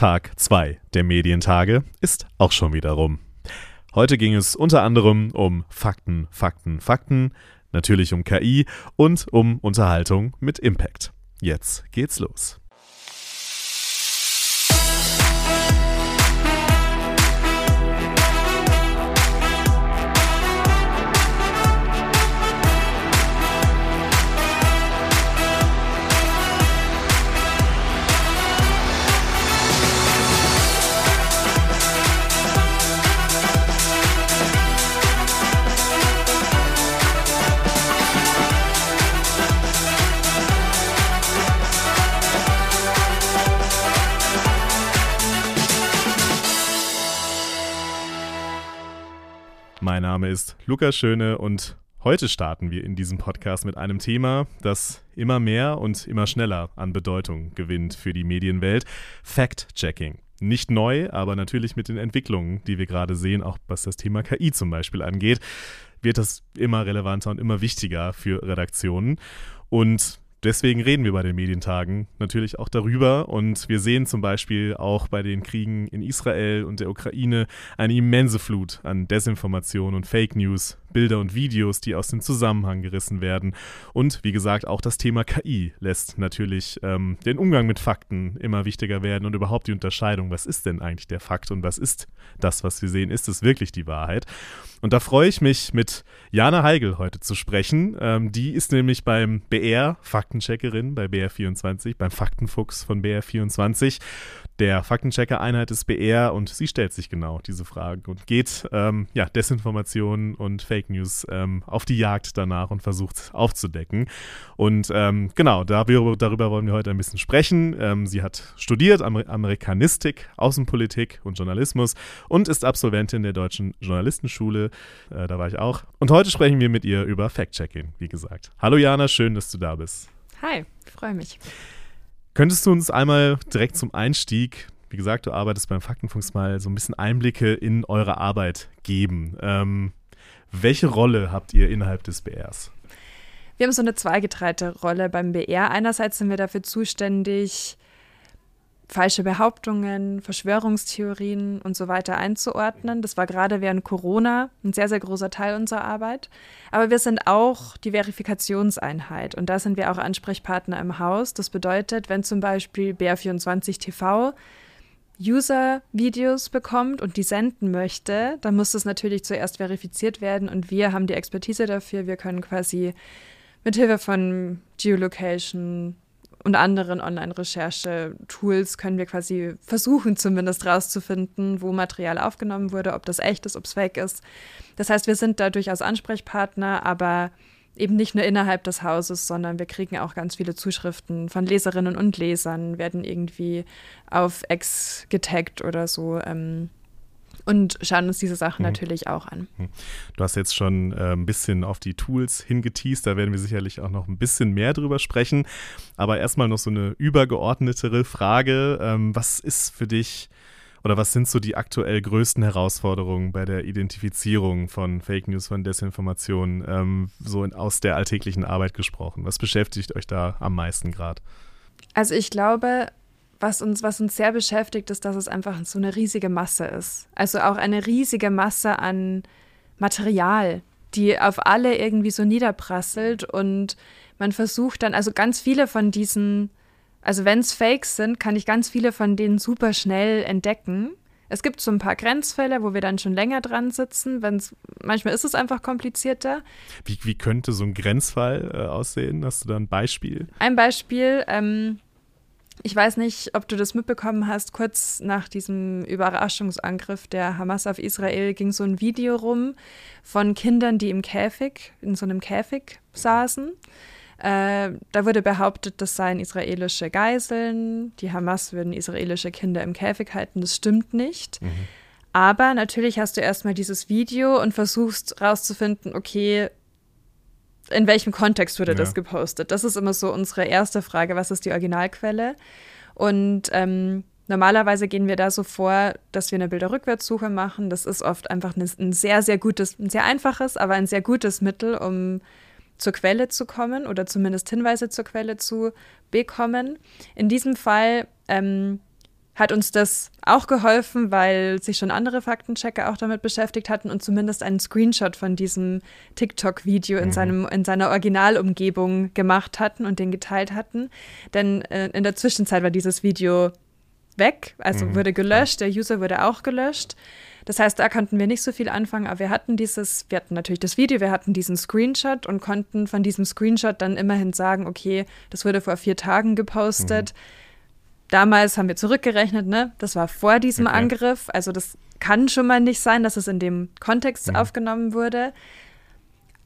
Tag 2 der Medientage ist auch schon wieder rum. Heute ging es unter anderem um Fakten, Fakten, Fakten, natürlich um KI und um Unterhaltung mit Impact. Jetzt geht's los. Mein Name ist Lukas Schöne und heute starten wir in diesem Podcast mit einem Thema, das immer mehr und immer schneller an Bedeutung gewinnt für die Medienwelt: Fact-Checking. Nicht neu, aber natürlich mit den Entwicklungen, die wir gerade sehen, auch was das Thema KI zum Beispiel angeht, wird das immer relevanter und immer wichtiger für Redaktionen. Und Deswegen reden wir bei den Medientagen natürlich auch darüber und wir sehen zum Beispiel auch bei den Kriegen in Israel und der Ukraine eine immense Flut an Desinformation und Fake News, Bilder und Videos, die aus dem Zusammenhang gerissen werden. Und wie gesagt, auch das Thema KI lässt natürlich ähm, den Umgang mit Fakten immer wichtiger werden und überhaupt die Unterscheidung, was ist denn eigentlich der Fakt und was ist das, was wir sehen, ist es wirklich die Wahrheit? Und da freue ich mich, mit Jana Heigel heute zu sprechen. Ähm, die ist nämlich beim BR Faktencheckerin bei BR24, beim Faktenfuchs von BR24 der Faktenchecker-Einheit des BR und sie stellt sich genau diese Fragen und geht ähm, ja, Desinformationen und Fake News ähm, auf die Jagd danach und versucht aufzudecken. Und ähm, genau, darüber, darüber, wollen wir heute ein bisschen sprechen. Ähm, sie hat studiert Amer Amerikanistik, Außenpolitik und Journalismus und ist Absolventin der Deutschen Journalistenschule. Äh, da war ich auch. Und heute sprechen wir mit ihr über Fact-Checking, wie gesagt. Hallo Jana, schön, dass du da bist. Hi, freue mich. Könntest du uns einmal direkt zum Einstieg, wie gesagt, du arbeitest beim Faktenfunks mal so ein bisschen Einblicke in eure Arbeit geben? Ähm, welche Rolle habt ihr innerhalb des BRs? Wir haben so eine zweigeteilte Rolle beim BR. Einerseits sind wir dafür zuständig, falsche Behauptungen, Verschwörungstheorien und so weiter einzuordnen. Das war gerade während Corona ein sehr, sehr großer Teil unserer Arbeit. Aber wir sind auch die Verifikationseinheit und da sind wir auch Ansprechpartner im Haus. Das bedeutet, wenn zum Beispiel BR24 TV User-Videos bekommt und die senden möchte, dann muss das natürlich zuerst verifiziert werden und wir haben die Expertise dafür. Wir können quasi mit Hilfe von Geolocation, und anderen Online-Recherche-Tools können wir quasi versuchen, zumindest rauszufinden, wo Material aufgenommen wurde, ob das echt ist, ob es fake ist. Das heißt, wir sind da durchaus Ansprechpartner, aber eben nicht nur innerhalb des Hauses, sondern wir kriegen auch ganz viele Zuschriften von Leserinnen und Lesern, werden irgendwie auf Ex getaggt oder so. Ähm, und schauen uns diese Sachen mhm. natürlich auch an. Mhm. Du hast jetzt schon äh, ein bisschen auf die Tools hingeteased, da werden wir sicherlich auch noch ein bisschen mehr drüber sprechen. Aber erstmal noch so eine übergeordnetere Frage. Ähm, was ist für dich oder was sind so die aktuell größten Herausforderungen bei der Identifizierung von Fake News, von Desinformation, ähm, so in, aus der alltäglichen Arbeit gesprochen? Was beschäftigt euch da am meisten gerade? Also ich glaube, was uns, was uns sehr beschäftigt, ist, dass es einfach so eine riesige Masse ist. Also auch eine riesige Masse an Material, die auf alle irgendwie so niederprasselt und man versucht dann, also ganz viele von diesen, also wenn es Fakes sind, kann ich ganz viele von denen super schnell entdecken. Es gibt so ein paar Grenzfälle, wo wir dann schon länger dran sitzen. Wenn's, manchmal ist es einfach komplizierter. Wie, wie könnte so ein Grenzfall äh, aussehen? Hast du da ein Beispiel? Ein Beispiel, ähm, ich weiß nicht, ob du das mitbekommen hast, kurz nach diesem Überraschungsangriff der Hamas auf Israel ging so ein Video rum von Kindern, die im Käfig, in so einem Käfig saßen. Äh, da wurde behauptet, das seien israelische Geiseln, die Hamas würden israelische Kinder im Käfig halten. Das stimmt nicht. Mhm. Aber natürlich hast du erstmal dieses Video und versuchst rauszufinden, okay, in welchem Kontext wurde ja. das gepostet? Das ist immer so unsere erste Frage, was ist die Originalquelle? Und ähm, normalerweise gehen wir da so vor, dass wir eine Bilderrückwärtssuche machen. Das ist oft einfach ein sehr, sehr gutes, ein sehr einfaches, aber ein sehr gutes Mittel, um zur Quelle zu kommen oder zumindest Hinweise zur Quelle zu bekommen. In diesem Fall ähm, hat uns das auch geholfen, weil sich schon andere Faktenchecker auch damit beschäftigt hatten und zumindest einen Screenshot von diesem TikTok-Video in, mhm. in seiner Originalumgebung gemacht hatten und den geteilt hatten. Denn äh, in der Zwischenzeit war dieses Video weg, also mhm. wurde gelöscht, der User wurde auch gelöscht. Das heißt, da konnten wir nicht so viel anfangen, aber wir hatten dieses, wir hatten natürlich das Video, wir hatten diesen Screenshot und konnten von diesem Screenshot dann immerhin sagen, okay, das wurde vor vier Tagen gepostet. Mhm. Damals haben wir zurückgerechnet, ne? Das war vor diesem okay. Angriff. Also das kann schon mal nicht sein, dass es in dem Kontext mhm. aufgenommen wurde.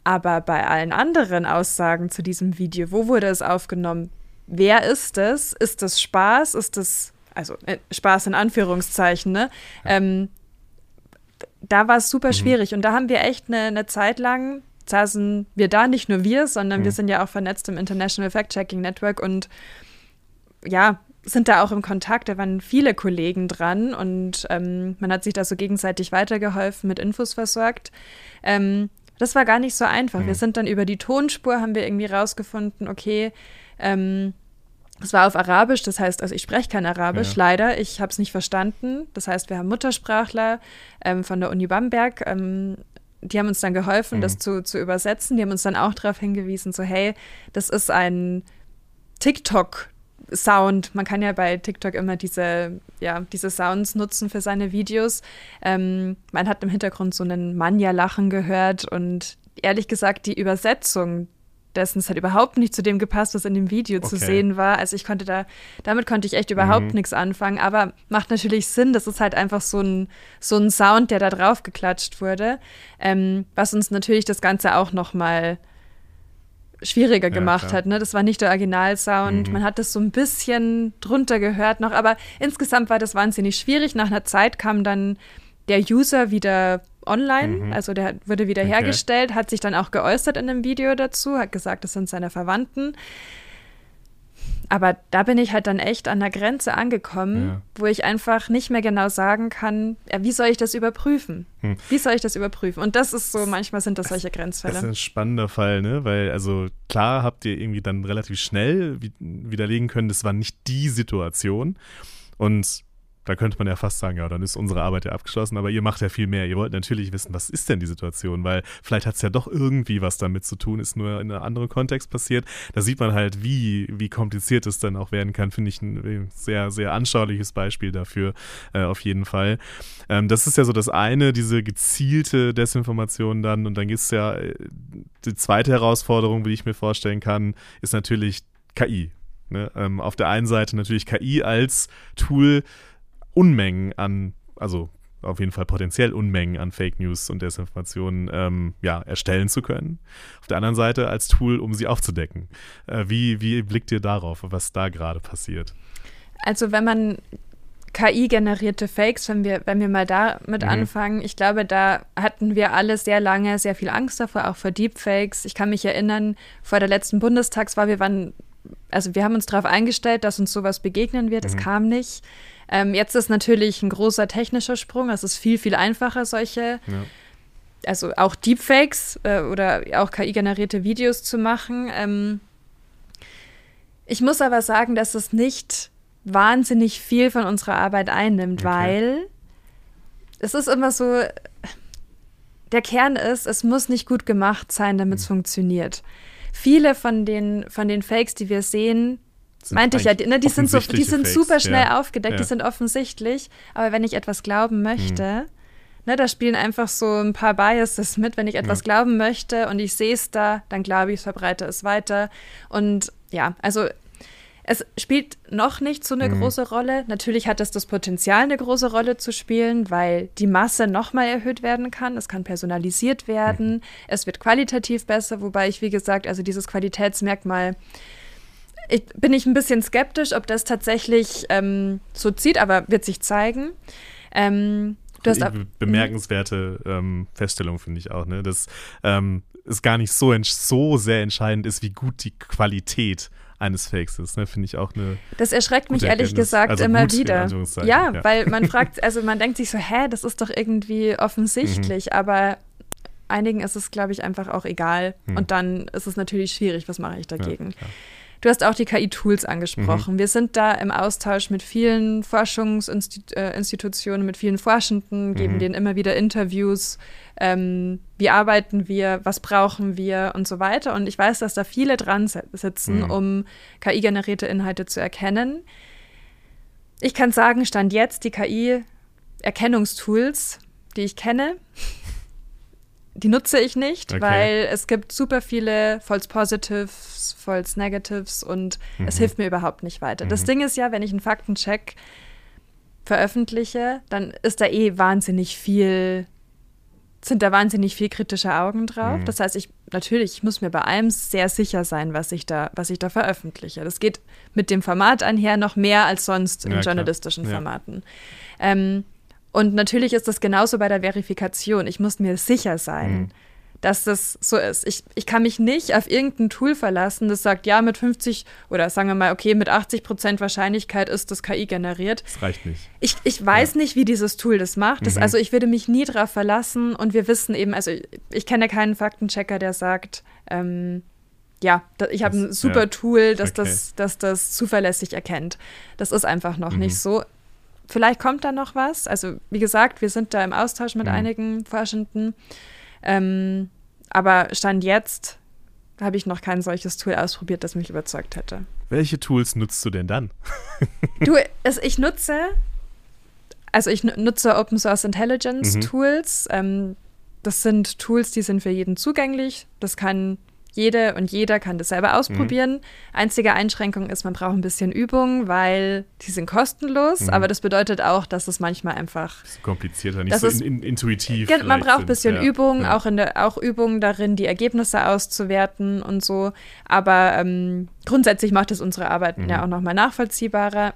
Aber bei allen anderen Aussagen zu diesem Video, wo wurde es aufgenommen? Wer ist es? Ist das Spaß? Ist das, also äh, Spaß in Anführungszeichen, ne? Ja. Ähm, da war es super mhm. schwierig. Und da haben wir echt eine, eine Zeit lang, saßen wir da, nicht nur wir, sondern mhm. wir sind ja auch vernetzt im International Fact-Checking Network und ja, sind da auch im Kontakt. Da waren viele Kollegen dran und ähm, man hat sich da so gegenseitig weitergeholfen, mit Infos versorgt. Ähm, das war gar nicht so einfach. Mhm. Wir sind dann über die Tonspur, haben wir irgendwie rausgefunden, okay, ähm, es war auf Arabisch, das heißt, also ich spreche kein Arabisch, ja. leider. Ich habe es nicht verstanden. Das heißt, wir haben Muttersprachler ähm, von der Uni Bamberg. Ähm, die haben uns dann geholfen, mhm. das zu, zu übersetzen. Die haben uns dann auch darauf hingewiesen, so hey, das ist ein TikTok Sound. Man kann ja bei TikTok immer diese, ja, diese Sounds nutzen für seine Videos. Ähm, man hat im Hintergrund so einen Manja-Lachen gehört und ehrlich gesagt, die Übersetzung dessen es hat überhaupt nicht zu dem gepasst, was in dem Video okay. zu sehen war. Also ich konnte da, damit konnte ich echt überhaupt mhm. nichts anfangen, aber macht natürlich Sinn, das ist halt einfach so ein, so ein Sound, der da drauf geklatscht wurde, ähm, was uns natürlich das Ganze auch noch mal schwieriger ja, gemacht klar. hat. Ne? Das war nicht der Originalsound. Mhm. Man hat das so ein bisschen drunter gehört noch, aber insgesamt war das wahnsinnig schwierig. Nach einer Zeit kam dann der User wieder online, mhm. also der wurde wieder okay. hergestellt, hat sich dann auch geäußert in einem Video dazu, hat gesagt, das sind seine Verwandten. Aber da bin ich halt dann echt an der Grenze angekommen, ja. wo ich einfach nicht mehr genau sagen kann, ja, wie soll ich das überprüfen? Hm. Wie soll ich das überprüfen? Und das ist so, manchmal sind das solche Grenzfälle. Das ist ein spannender Fall, ne? Weil, also klar habt ihr irgendwie dann relativ schnell widerlegen können, das war nicht die Situation. Und da könnte man ja fast sagen, ja, dann ist unsere Arbeit ja abgeschlossen, aber ihr macht ja viel mehr. Ihr wollt natürlich wissen, was ist denn die Situation, weil vielleicht hat es ja doch irgendwie was damit zu tun, ist nur in einem anderen Kontext passiert. Da sieht man halt, wie, wie kompliziert es dann auch werden kann, finde ich ein sehr, sehr anschauliches Beispiel dafür, äh, auf jeden Fall. Ähm, das ist ja so das eine, diese gezielte Desinformation dann und dann gibt es ja äh, die zweite Herausforderung, wie ich mir vorstellen kann, ist natürlich KI. Ne? Ähm, auf der einen Seite natürlich KI als Tool, Unmengen an, also auf jeden Fall potenziell Unmengen an Fake News und Desinformationen ähm, ja, erstellen zu können. Auf der anderen Seite als Tool, um sie aufzudecken. Äh, wie, wie blickt ihr darauf, was da gerade passiert? Also wenn man KI-generierte Fakes, wenn wir, wenn wir mal damit mhm. anfangen, ich glaube, da hatten wir alle sehr lange sehr viel Angst davor, auch vor Deepfakes. Ich kann mich erinnern, vor der letzten Bundestagswahl, wir waren, also wir haben uns darauf eingestellt, dass uns sowas begegnen wird. Es mhm. kam nicht. Ähm, jetzt ist natürlich ein großer technischer Sprung. Es ist viel, viel einfacher, solche, ja. also auch Deepfakes äh, oder auch KI-generierte Videos zu machen. Ähm, ich muss aber sagen, dass es nicht wahnsinnig viel von unserer Arbeit einnimmt, okay. weil es ist immer so, der Kern ist, es muss nicht gut gemacht sein, damit es mhm. funktioniert. Viele von den, von den Fakes, die wir sehen, Meinte ich ja, ne, die sind so, die sind super schnell ja. aufgedeckt, ja. die sind offensichtlich. Aber wenn ich etwas glauben möchte, hm. ne, da spielen einfach so ein paar Biases mit. Wenn ich etwas ja. glauben möchte und ich sehe es da, dann glaube ich, verbreite es weiter. Und ja, also es spielt noch nicht so eine mhm. große Rolle. Natürlich hat es das Potenzial, eine große Rolle zu spielen, weil die Masse nochmal erhöht werden kann. Es kann personalisiert werden. Mhm. Es wird qualitativ besser, wobei ich, wie gesagt, also dieses Qualitätsmerkmal ich, bin ich ein bisschen skeptisch, ob das tatsächlich ähm, so zieht, aber wird sich zeigen. Ähm, du hast bemerkenswerte ähm, Feststellung finde ich auch, ne? dass ähm, es gar nicht so, so sehr entscheidend ist, wie gut die Qualität eines Fakes ist, ne? finde ich auch eine. Das erschreckt mich ehrlich gesagt also immer wieder. Ja, ja, weil man fragt, also man denkt sich so, hä, das ist doch irgendwie offensichtlich, mhm. aber einigen ist es, glaube ich, einfach auch egal. Mhm. Und dann ist es natürlich schwierig, was mache ich dagegen. Ja, Du hast auch die KI-Tools angesprochen. Mhm. Wir sind da im Austausch mit vielen Forschungsinstitutionen, äh, mit vielen Forschenden, geben Mhm. denen immer wieder Interviews. Ähm, wie arbeiten wir, was brauchen wir und so weiter. Und ich weiß, dass da viele dran si- sitzen, Mhm. um KI-generierte Inhalte zu erkennen. Ich kann sagen, stand jetzt die KI-Erkennungstools, die ich kenne, die nutze ich nicht, Okay. weil es gibt super viele False Positives, False Negatives und es Mhm. hilft mir überhaupt nicht weiter. Das Mhm. Ding ist ja, wenn ich einen Faktencheck veröffentliche, dann ist da eh wahnsinnig viel, sind da wahnsinnig viel kritische Augen drauf. Mhm. Das heißt, ich natürlich, ich muss mir bei allem sehr sicher sein, was ich da, was ich da veröffentliche. Das geht mit dem Format einher noch mehr als sonst in Ja, klar. journalistischen Ja. Formaten. Ähm, und natürlich ist das genauso bei der Verifikation. Ich muss mir sicher sein, Mhm. dass das so ist. Ich, ich kann mich nicht auf irgendein Tool verlassen, das sagt, ja, mit 50 oder sagen wir mal, okay, mit 80 Prozent Wahrscheinlichkeit ist das KI generiert. Das reicht nicht. Ich, ich weiß nicht, wie dieses Tool das macht. Das, Mhm. Also ich würde mich nie darauf verlassen und wir wissen eben, also ich, ich kenne keinen Faktenchecker, der sagt, ähm, ja, da, ich habe ein super ja. Tool, das, Okay. das, das das zuverlässig erkennt. Das ist einfach noch Mhm. nicht so. Vielleicht kommt da noch was. Also wie gesagt, wir sind da im Austausch mit Mhm. einigen Forschenden. Ähm, aber Stand jetzt habe ich noch kein solches Tool ausprobiert, das mich überzeugt hätte. Welche Tools nutzt du denn dann? Du, es, ich nutze, also ich nu- nutze Open Source Intelligence Mhm. Tools. Ähm, das sind Tools, die sind für jeden zugänglich. Das kann jede und jeder kann das selber ausprobieren. Einzige Einschränkung ist, man braucht ein bisschen Übung, weil die sind kostenlos. Mhm. Aber das bedeutet auch, dass es manchmal einfach Bisschen komplizierter, nicht Das so ist- in, in, intuitiv. Man braucht ein bisschen Ja. Übung, Ja. auch in der, auch Übung darin, die Ergebnisse auszuwerten und so. Aber ähm, grundsätzlich macht es unsere Arbeit Mhm. ja auch nochmal nachvollziehbarer.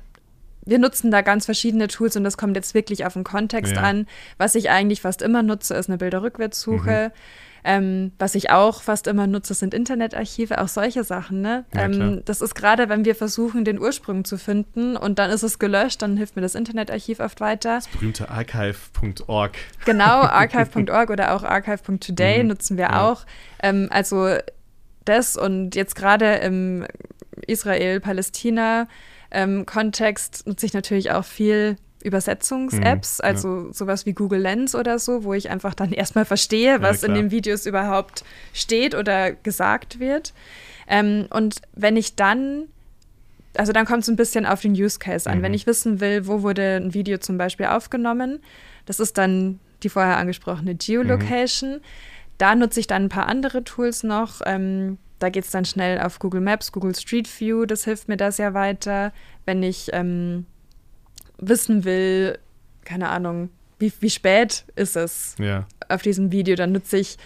Wir nutzen da ganz verschiedene Tools und das kommt jetzt wirklich auf den Kontext Ja. an. Was ich eigentlich fast immer nutze, ist eine Bilderrückwärtssuche. Mhm. Ähm, was ich auch fast immer nutze, sind Internetarchive, auch solche Sachen. Ne? Ja, ähm, das ist gerade, wenn wir versuchen, den Ursprung zu finden und dann ist es gelöscht, dann hilft mir das Internetarchiv oft weiter. Das berühmte archive.org. Genau, archive.org oder auch archive.today Mhm, nutzen wir ja. auch. Ähm, also das und jetzt gerade im Israel-Palästina-Kontext nutze ich natürlich auch viel Übersetzungs-Apps, Mhm, ja. also sowas wie Google Lens oder so, wo ich einfach dann erstmal verstehe, was in klar. den Videos überhaupt steht oder gesagt wird. Ähm, und wenn ich dann also dann kommt es ein bisschen auf den Use Case an. Mhm. Wenn ich wissen will, wo wurde ein Video zum Beispiel aufgenommen, das ist dann die vorher angesprochene Geolocation. Da nutze ich dann ein paar andere Tools noch. Ähm, da geht es dann schnell auf Google Maps, Google Street View, das hilft mir da sehr weiter. Wenn ich ähm, wissen will, keine Ahnung, wie, wie spät ist es Ja. auf diesem Video, dann nutze ich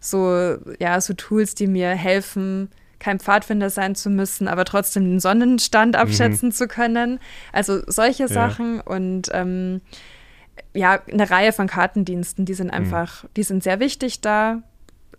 so, ja, so Tools, die mir helfen, kein Pfadfinder sein zu müssen, aber trotzdem den Sonnenstand abschätzen zu können. Also solche Sachen und ähm, ja, eine Reihe von Kartendiensten, die sind einfach, die sind sehr wichtig da.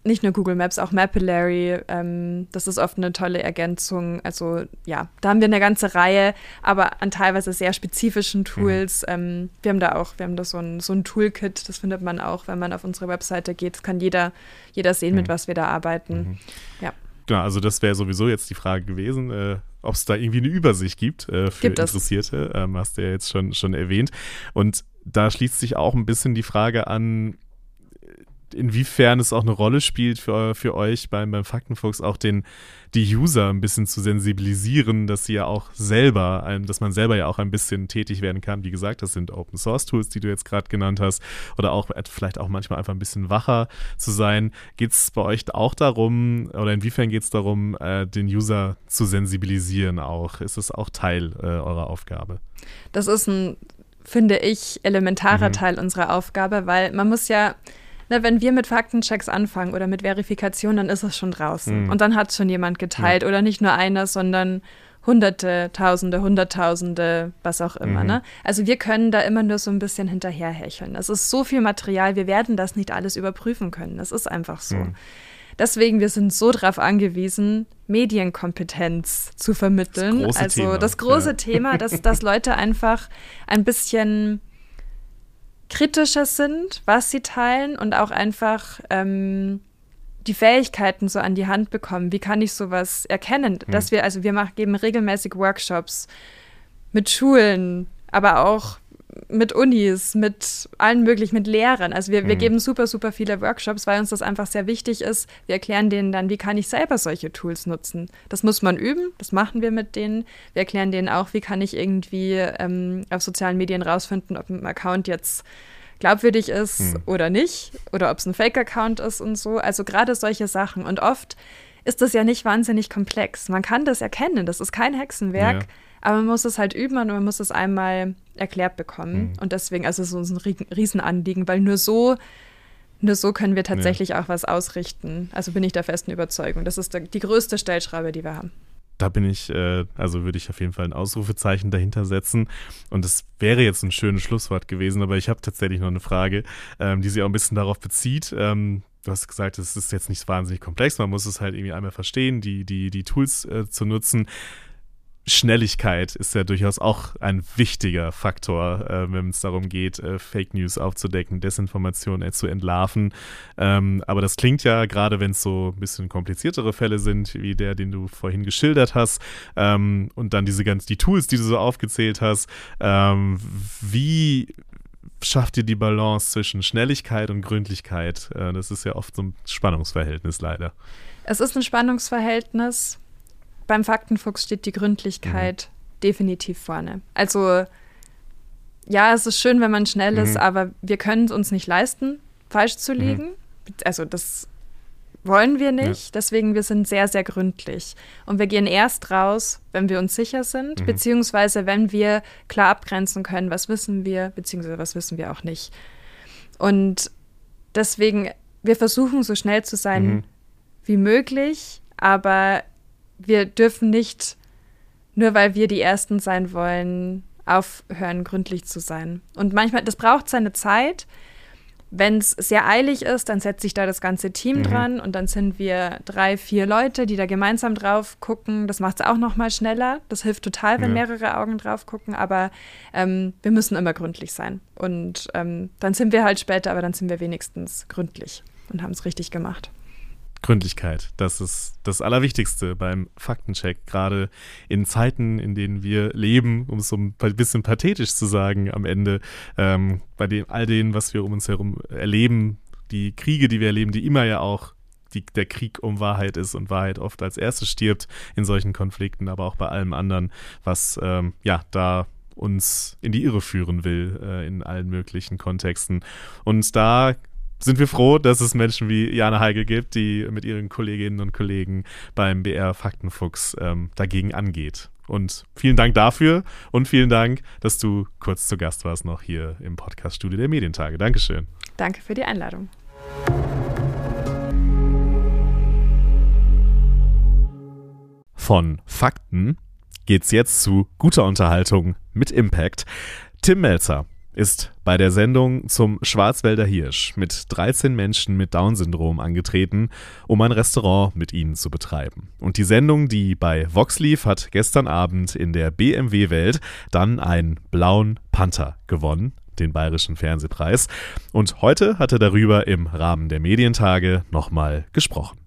Nicht nur Google Maps, auch Mapillary. Ähm, das ist oft eine tolle Ergänzung. Also ja, da haben wir eine ganze Reihe, aber an teilweise sehr spezifischen Tools. Ähm, wir haben da auch, wir haben da so ein, so ein Toolkit, das findet man auch, wenn man auf unsere Webseite geht. Das kann jeder, jeder sehen, mit Mhm. was wir da arbeiten. Ja. Genau, also das wäre sowieso jetzt die Frage gewesen, äh, ob es da irgendwie eine Übersicht gibt äh, für Gibt es. Interessierte. Ähm, hast du ja jetzt schon, schon erwähnt. Und da schließt sich auch ein bisschen die Frage an, inwiefern es auch eine Rolle spielt für, für euch beim, beim Faktenfuchs, auch den, die User ein bisschen zu sensibilisieren, dass sie ja auch selber, dass man selber ja auch ein bisschen tätig werden kann. Wie gesagt, das sind Open Source Tools, die du jetzt gerade genannt hast, oder auch vielleicht auch manchmal einfach ein bisschen wacher zu sein. Geht es bei euch auch darum, oder inwiefern geht es darum, äh, den User zu sensibilisieren auch? Ist es auch Teil äh, eurer Aufgabe? Das ist ein, finde ich, elementarer Mhm. Teil unserer Aufgabe, weil man muss ja, ne, wenn wir mit Faktenchecks anfangen oder mit Verifikation, dann ist es schon draußen. Mhm. Und dann hat es schon jemand geteilt oder nicht nur einer, sondern Hunderte, Tausende, Hunderttausende, was auch immer. Mhm. Ne? Also wir können da immer nur so ein bisschen hinterherhecheln. Es ist so viel Material, wir werden das nicht alles überprüfen können. Das ist einfach so. Mhm. Deswegen, wir sind so darauf angewiesen, Medienkompetenz zu vermitteln. Das große also Thema, das große ja. Thema, dass, dass Leute einfach ein bisschen kritischer sind, was sie teilen und auch einfach ähm, die Fähigkeiten so an die Hand bekommen. Wie kann ich sowas erkennen? Mhm. Dass wir, also wir machen, geben regelmäßig Workshops mit Schulen, aber auch mit Unis, mit allen möglichen, mit Lehrern. Also wir, mhm. wir geben super, super viele Workshops, weil uns das einfach sehr wichtig ist. Wir erklären denen dann, wie kann ich selber solche Tools nutzen. Das muss man üben, das machen wir mit denen. Wir erklären denen auch, wie kann ich irgendwie ähm, auf sozialen Medien rausfinden, ob ein Account jetzt glaubwürdig ist mhm. oder nicht oder ob es ein Fake-Account ist und so. Also gerade solche Sachen. Und oft ist das ja nicht wahnsinnig komplex. Man kann das erkennen, das ist kein Hexenwerk. Ja aber man muss es halt üben und man muss es einmal erklärt bekommen. Mhm. Und deswegen, also so ein Riesenanliegen, weil nur so, nur so können wir tatsächlich ja. auch was ausrichten. Also bin ich der festen Überzeugung. Das ist die größte Stellschraube, die wir haben. Da bin ich, äh, also würde ich auf jeden Fall ein Ausrufezeichen dahinter setzen. Und es wäre jetzt ein schönes Schlusswort gewesen, aber ich habe tatsächlich noch eine Frage, ähm, die sich auch ein bisschen darauf bezieht. Ähm, du hast gesagt, es ist jetzt nicht wahnsinnig komplex, man muss es halt irgendwie einmal verstehen, die, die, die Tools äh, zu nutzen. Schnelligkeit ist ja durchaus auch ein wichtiger Faktor, äh, wenn es darum geht, äh, Fake News aufzudecken, Desinformation äh, zu entlarven. Ähm, aber das klingt ja, gerade wenn es so ein bisschen kompliziertere Fälle sind, wie der, den du vorhin geschildert hast, ähm, und dann diese ganzen die Tools, die du so aufgezählt hast, ähm, wie schafft ihr die Balance zwischen Schnelligkeit und Gründlichkeit? Äh, das ist ja oft so ein Spannungsverhältnis leider. Es ist ein Spannungsverhältnis beim Faktenfuchs steht die Gründlichkeit mhm. definitiv vorne. Also ja, es ist schön, wenn man schnell ist, mhm. aber wir können es uns nicht leisten, falsch zu mhm. liegen. Mhm. Also das wollen wir nicht. Ja. Deswegen, wir sind sehr, sehr gründlich. Und wir gehen erst raus, wenn wir uns sicher sind, mhm. beziehungsweise wenn wir klar abgrenzen können, was wissen wir, beziehungsweise was wissen wir auch nicht. Und deswegen, wir versuchen so schnell zu sein mhm. wie möglich, aber wir dürfen nicht, nur weil wir die Ersten sein wollen, aufhören, gründlich zu sein. Und manchmal, das braucht seine Zeit. Wenn es sehr eilig ist, dann setzt sich da das ganze Team mhm. dran und dann sind wir drei, vier Leute, die da gemeinsam drauf gucken. Das macht es auch noch mal schneller. Das hilft total, wenn ja. mehrere Augen drauf gucken. Aber ähm, wir müssen immer gründlich sein. Und ähm, dann sind wir halt später, aber dann sind wir wenigstens gründlich und haben es richtig gemacht. Gründlichkeit. Das ist das Allerwichtigste beim Faktencheck, gerade in Zeiten, in denen wir leben, um es so ein bisschen pathetisch zu sagen am Ende, ähm, bei dem, all dem, was wir um uns herum erleben, die Kriege, die wir erleben, die immer ja auch die, der Krieg um Wahrheit ist und Wahrheit oft als erstes stirbt in solchen Konflikten, aber auch bei allem anderen, was ähm, ja da uns in die Irre führen will äh, in allen möglichen Kontexten. Und da sind wir froh, dass es Menschen wie Jana Heigel gibt, die mit ihren Kolleginnen und Kollegen beim BR Faktenfuchs ähm, dagegen angeht. Und vielen Dank dafür und vielen Dank, dass du kurz zu Gast warst noch hier im Podcast-Studio der Medientage. Dankeschön. Danke für die Einladung. Von Fakten geht's jetzt zu guter Unterhaltung mit Impact. Tim Melzer ist bei der Sendung zum Schwarzwälder Hirsch mit 13 Menschen mit Down-Syndrom angetreten, um ein Restaurant mit ihnen zu betreiben. Und die Sendung, die bei Vox lief, hat gestern Abend in der BMW-Welt dann einen blauen Panther gewonnen, den Bayerischen Fernsehpreis. Und heute hat er darüber im Rahmen der Medientage nochmal gesprochen.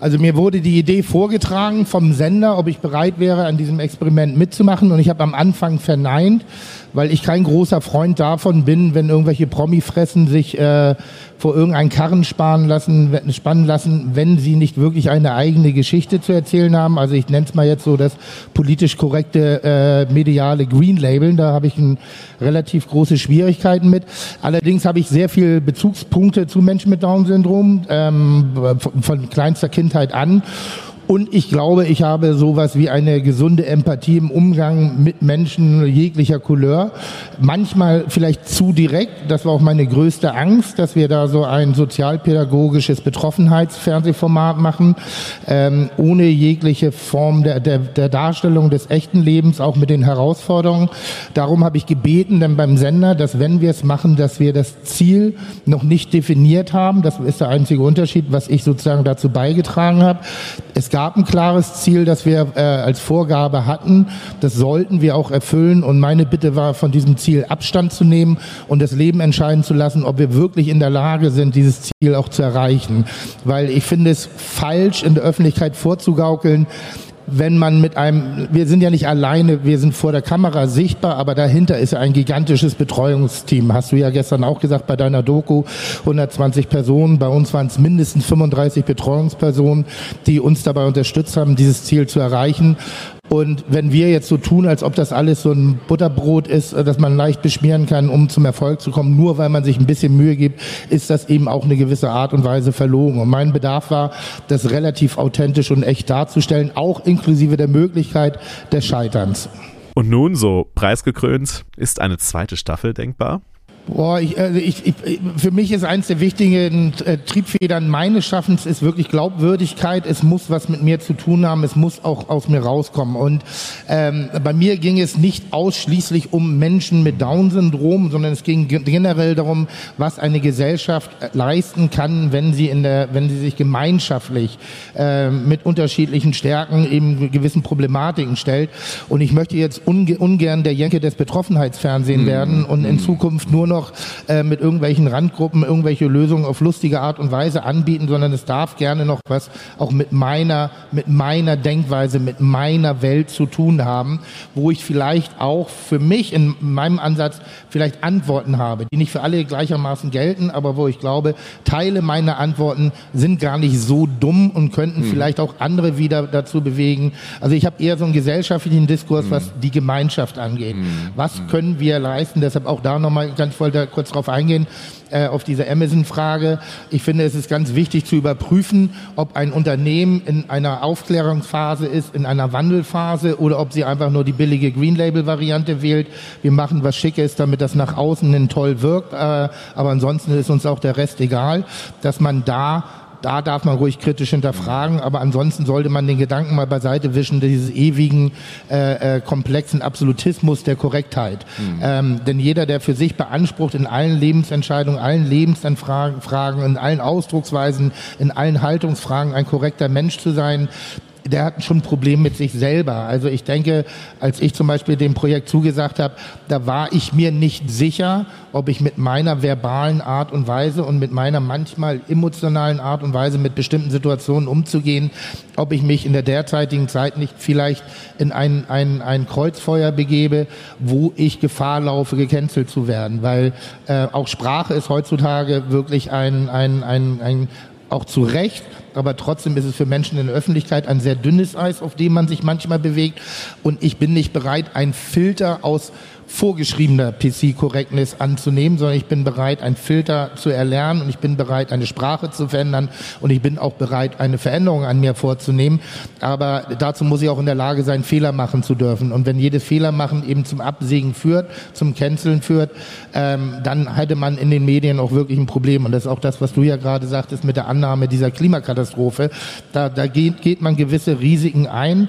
Also mir wurde die Idee vorgetragen vom Sender, ob ich bereit wäre, an diesem Experiment mitzumachen. Und ich habe am Anfang verneint, weil ich kein großer Freund davon bin, wenn irgendwelche Promi-Fressen sich äh, vor irgendeinen Karren sparen lassen, spannen lassen, wenn sie nicht wirklich eine eigene Geschichte zu erzählen haben. Also ich nenne es mal jetzt so das politisch korrekte äh, mediale Green Labeln. Da habe ich ein, relativ große Schwierigkeiten mit. Allerdings habe ich sehr viele Bezugspunkte zu Menschen mit Down-Syndrom ähm, von, von kleinster Kindheit an. Und ich glaube, ich habe sowas wie eine gesunde Empathie im Umgang mit Menschen jeglicher Couleur. Manchmal vielleicht zu direkt. Das war auch meine größte Angst, dass wir da so ein sozialpädagogisches Betroffenheitsfernsehformat machen, ähm, ohne jegliche Form der, der, der Darstellung des echten Lebens, auch mit den Herausforderungen. Darum habe ich gebeten, denn beim Sender, dass wenn wir es machen, dass wir das Ziel noch nicht definiert haben. Das ist der einzige Unterschied, was ich sozusagen dazu beigetragen habe. Es gab ein klares Ziel, das wir äh, als Vorgabe hatten. Das sollten wir auch erfüllen. Und meine Bitte war, von diesem Ziel Abstand zu nehmen und das Leben entscheiden zu lassen, ob wir wirklich in der Lage sind, dieses Ziel auch zu erreichen. Weil ich finde es falsch, in der Öffentlichkeit vorzugaukeln, wenn man mit einem, wir sind ja nicht alleine, wir sind vor der Kamera sichtbar, aber dahinter ist ja ein gigantisches Betreuungsteam. Hast du ja gestern auch gesagt bei deiner Doku, 120 Personen, bei uns waren es mindestens 35 Betreuungspersonen, die uns dabei unterstützt haben, dieses Ziel zu erreichen. Und wenn wir jetzt so tun, als ob das alles so ein Butterbrot ist, äh, das man leicht beschmieren kann, um zum Erfolg zu kommen, nur weil man sich ein bisschen Mühe gibt, ist das eben auch eine gewisse Art und Weise verlogen. Und mein Bedarf war, das relativ authentisch und echt darzustellen, auch inklusive der Möglichkeit des Scheiterns. Und nun, so preisgekrönt, ist eine zweite Staffel denkbar? Boah, ich, also ich, ich, für mich ist eins der wichtigen äh, Triebfedern meines Schaffens ist wirklich Glaubwürdigkeit. Es muss was mit mir zu tun haben. Es muss auch aus mir rauskommen. Und ähm, bei mir ging es nicht ausschließlich um Menschen mit Down-Syndrom, sondern es ging generell darum, was eine Gesellschaft äh, leisten kann, wenn sie in der, wenn sie sich gemeinschaftlich äh, mit unterschiedlichen Stärken eben gewissen Problematiken stellt. Und ich möchte jetzt unge ungern der Jenke des Betroffenheitsfernsehen mhm. werden und in mhm. Zukunft nur noch noch äh, mit irgendwelchen Randgruppen irgendwelche Lösungen auf lustige Art und Weise anbieten, sondern es darf gerne noch was auch mit meiner, mit meiner Denkweise, mit meiner Welt zu tun haben, wo ich vielleicht auch für mich in meinem Ansatz vielleicht Antworten habe, die nicht für alle gleichermaßen gelten, aber wo ich glaube, Teile meiner Antworten sind gar nicht so dumm und könnten mhm. vielleicht auch andere wieder dazu bewegen. Also ich habe eher so einen gesellschaftlichen Diskurs, mhm. was die Gemeinschaft angeht. Mhm. Was mhm. können wir leisten? Deshalb auch da nochmal ganz voll wollte kurz darauf eingehen, äh, auf diese Amazon-Frage. Ich finde, es ist ganz wichtig zu überprüfen, ob ein Unternehmen in einer Aufklärungsphase ist, in einer Wandelphase oder ob sie einfach nur die billige Green Label-Variante wählt. Wir machen was Schickes, damit das nach außen hin toll wirkt, äh, aber ansonsten ist uns auch der Rest egal, dass man da da darf man ruhig kritisch hinterfragen, aber ansonsten sollte man den Gedanken mal beiseite wischen, dieses ewigen, äh, äh, komplexen Absolutismus der Korrektheit. Mhm. Ähm, denn jeder, der für sich beansprucht, in allen Lebensentscheidungen, allen Lebensanfragen, in allen Ausdrucksweisen, in allen Haltungsfragen ein korrekter Mensch zu sein, der hat schon ein Problem mit sich selber. Also ich denke, als ich zum Beispiel dem Projekt zugesagt habe, da war ich mir nicht sicher, ob ich mit meiner verbalen Art und Weise und mit meiner manchmal emotionalen Art und Weise mit bestimmten Situationen umzugehen, ob ich mich in der derzeitigen Zeit nicht vielleicht in ein, ein, ein Kreuzfeuer begebe, wo ich Gefahr laufe, gecancelt zu werden. Weil äh, auch Sprache ist heutzutage wirklich ein, ein, ein, ein auch zu Recht, aber trotzdem ist es für Menschen in der Öffentlichkeit ein sehr dünnes Eis, auf dem man sich manchmal bewegt. Und ich bin nicht bereit, einen Filter aus vorgeschriebener PC-Correctness anzunehmen, sondern ich bin bereit, einen Filter zu erlernen und ich bin bereit, eine Sprache zu verändern und ich bin auch bereit, eine Veränderung an mir vorzunehmen. Aber dazu muss ich auch in der Lage sein, Fehler machen zu dürfen. Und wenn jedes Fehler machen eben zum Absägen führt, zum Canceln führt, ähm, dann hätte man in den Medien auch wirklich ein Problem. Und das ist auch das, was du ja gerade sagtest mit der Annahme dieser Klimakatastrophe. Da, da geht, geht man gewisse Risiken ein.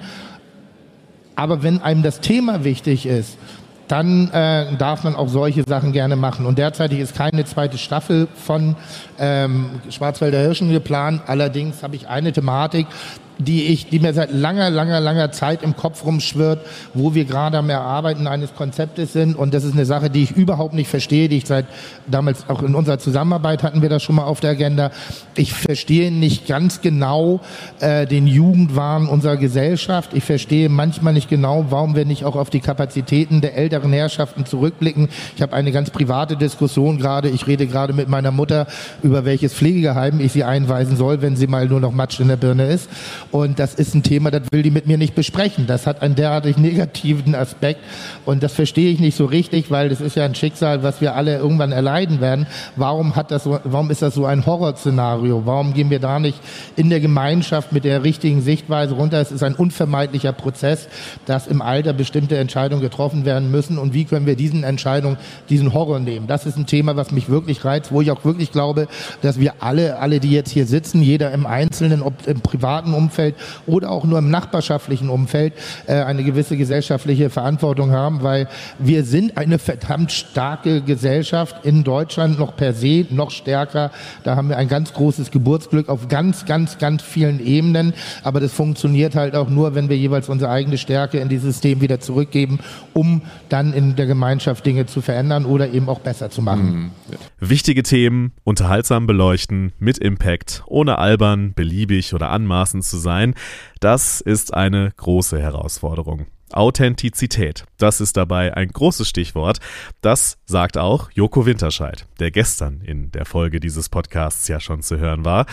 Aber wenn einem das Thema wichtig ist, dann äh, darf man auch solche Sachen gerne machen. Und derzeitig ist keine zweite Staffel von ähm, Schwarzwälder Hirschen geplant. Allerdings habe ich eine Thematik, die ich, die mir seit langer, langer, langer Zeit im Kopf rumschwirrt, wo wir gerade am Erarbeiten eines Konzeptes sind. Und das ist eine Sache, die ich überhaupt nicht verstehe, die ich seit damals auch in unserer Zusammenarbeit hatten wir das schon mal auf der Agenda. Ich verstehe nicht ganz genau äh, den Jugendwahn unserer Gesellschaft. Ich verstehe manchmal nicht genau, warum wir nicht auch auf die Kapazitäten der älteren Herrschaften zurückblicken. Ich habe eine ganz private Diskussion gerade. Ich rede gerade mit meiner Mutter über welches Pflegegeheim ich sie einweisen soll, wenn sie mal nur noch Matsch in der Birne ist. Und das ist ein Thema, das will die mit mir nicht besprechen. Das hat einen derartig negativen Aspekt. Und das verstehe ich nicht so richtig, weil das ist ja ein Schicksal, was wir alle irgendwann erleiden werden. Warum hat das warum ist das so ein Horrorszenario? Warum gehen wir da nicht in der Gemeinschaft mit der richtigen Sichtweise runter? Es ist ein unvermeidlicher Prozess, dass im Alter bestimmte Entscheidungen getroffen werden müssen. Und wie können wir diesen Entscheidungen, diesen Horror nehmen? Das ist ein Thema, was mich wirklich reizt, wo ich auch wirklich glaube, dass wir alle, alle, die jetzt hier sitzen, jeder im Einzelnen, ob im privaten Umfeld, Umfeld oder auch nur im nachbarschaftlichen Umfeld äh, eine gewisse gesellschaftliche Verantwortung haben, weil wir sind eine verdammt starke Gesellschaft in Deutschland noch per se, noch stärker. Da haben wir ein ganz großes Geburtsglück auf ganz, ganz, ganz vielen Ebenen. Aber das funktioniert halt auch nur, wenn wir jeweils unsere eigene Stärke in dieses System wieder zurückgeben, um dann in der Gemeinschaft Dinge zu verändern oder eben auch besser zu machen. Mhm. Wichtige Themen unterhaltsam beleuchten, mit Impact, ohne albern, beliebig oder anmaßend zu sein, das ist eine große Herausforderung. Authentizität, das ist dabei ein großes Stichwort. Das sagt auch Joko Winterscheid, der gestern in der Folge dieses Podcasts ja schon zu hören war.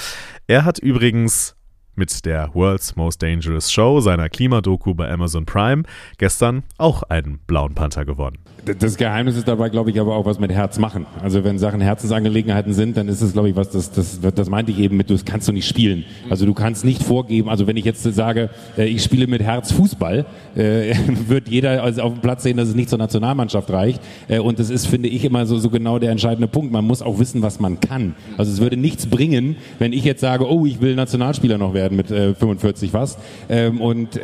Er hat übrigens mit der World's Most Dangerous Show, seiner Klimadoku bei Amazon Prime, gestern auch einen blauen Panther gewonnen. Das Geheimnis ist dabei, glaube ich, aber auch was mit Herz machen. Also wenn Sachen Herzensangelegenheiten sind, dann ist es, glaube ich, was, das, das, das meinte ich eben mit, das kannst du nicht spielen. Also du kannst nicht vorgeben, also wenn ich jetzt sage, äh, ich spiele mit Herz Fußball, äh, wird jeder also auf dem Platz sehen, dass es nicht zur Nationalmannschaft reicht. Äh, und das ist, finde ich, immer so, so genau der entscheidende Punkt. Man muss auch wissen, was man kann. Also es würde nichts bringen, wenn ich jetzt sage, oh, ich will Nationalspieler noch werden mit 45 was. Ähm, und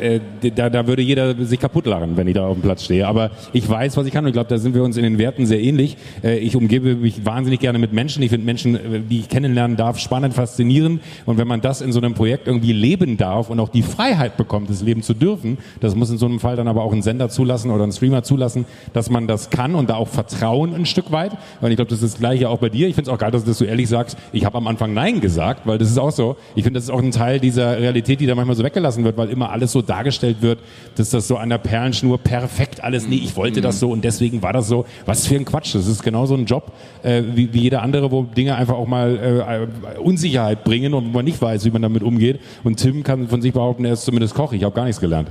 da, da würde jeder sich kaputt lachen, wenn ich da auf dem Platz stehe. Aber ich weiß, was ich kann. Und ich glaube, da sind wir uns in den Werten sehr ähnlich. Äh, ich umgebe mich wahnsinnig gerne mit Menschen. Ich finde Menschen, äh, die ich kennenlernen darf, spannend, faszinierend. Und wenn man das in so einem Projekt irgendwie leben darf und auch die Freiheit bekommt, das leben zu dürfen, das muss in so einem Fall dann aber auch ein Sender zulassen oder ein Streamer zulassen, dass man das kann und da auch vertrauen ein Stück weit. Und ich glaube, das ist das Gleiche auch bei dir. Ich finde es auch geil, dass, du ehrlich sagst, ich habe am Anfang Nein gesagt, weil das ist auch so. Ich finde, das ist auch ein Teil dieser Realität, die da manchmal so weggelassen wird, weil immer alles so dargestellt wird, dass das so an der Perlenschnur perfekt alles, nee, ich wollte das so und deswegen war das so. Was für ein Quatsch. Das ist genauso ein Job äh, wie, wie jeder andere, wo Dinge einfach auch mal äh, Unsicherheit bringen und man nicht weiß, wie man damit umgeht. Und Tim kann von sich behaupten, er ist zumindest Koch. Ich habe gar nichts gelernt.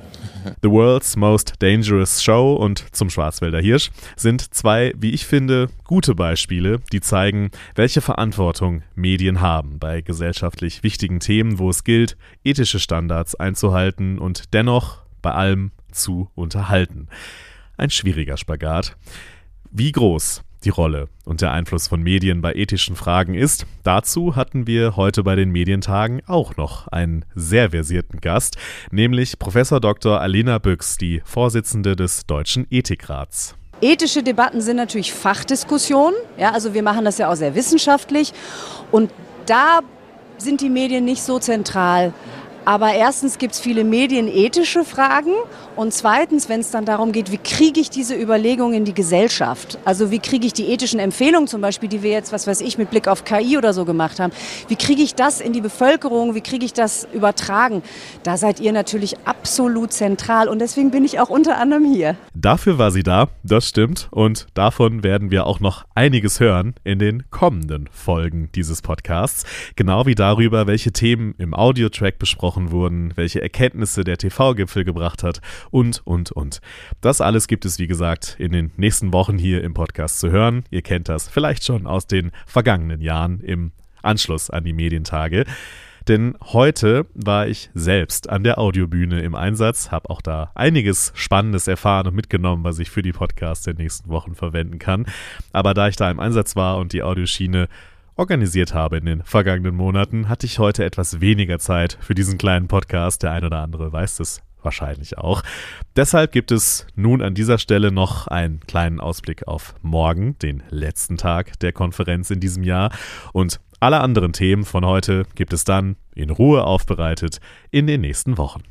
The World's Most Dangerous Show und zum Schwarzwälder Hirsch sind zwei, wie ich finde, gute Beispiele, die zeigen, welche Verantwortung Medien haben bei gesellschaftlich wichtigen Themen, wo es gilt, ethische Standards einzuhalten und dennoch bei allem zu unterhalten ein schwieriger Spagat. Wie groß die Rolle und der Einfluss von Medien bei ethischen Fragen ist, dazu hatten wir heute bei den Medientagen auch noch einen sehr versierten Gast, nämlich Professor Dr. Alena Büchs, die Vorsitzende des Deutschen Ethikrats. Ethische Debatten sind natürlich Fachdiskussionen. Ja, also wir machen das ja auch sehr wissenschaftlich. Und da sind die Medien nicht so zentral. Aber erstens gibt es viele medienethische Fragen und zweitens, wenn es dann darum geht, wie kriege ich diese Überlegungen in die Gesellschaft? Also wie kriege ich die ethischen Empfehlungen zum Beispiel, die wir jetzt, was weiß ich, mit Blick auf KI oder so gemacht haben, wie kriege ich das in die Bevölkerung, wie kriege ich das übertragen? Da seid ihr natürlich absolut zentral und deswegen bin ich auch unter anderem hier. Dafür war sie da, das stimmt und davon werden wir auch noch einiges hören in den kommenden Folgen dieses Podcasts, genau wie darüber, welche Themen im Audiotrack besprochen besprochen wurden, welche Erkenntnisse der TV-Gipfel gebracht hat und, und, und. Das alles gibt es, wie gesagt, in den nächsten Wochen hier im Podcast zu hören. Ihr kennt das vielleicht schon aus den vergangenen Jahren im Anschluss an die Medientage. Denn heute war ich selbst an der Audiobühne im Einsatz, habe auch da einiges Spannendes erfahren und mitgenommen, was ich für die Podcasts der nächsten Wochen verwenden kann. Aber da ich da im Einsatz war und die Audioschiene organisiert habe in den vergangenen Monaten, hatte ich heute etwas weniger Zeit für diesen kleinen Podcast. Der ein oder andere weiß es wahrscheinlich auch. Deshalb gibt es nun an dieser Stelle noch einen kleinen Ausblick auf morgen, den letzten Tag der Konferenz in diesem Jahr. Und alle anderen Themen von heute gibt es dann in Ruhe aufbereitet in den nächsten Wochen.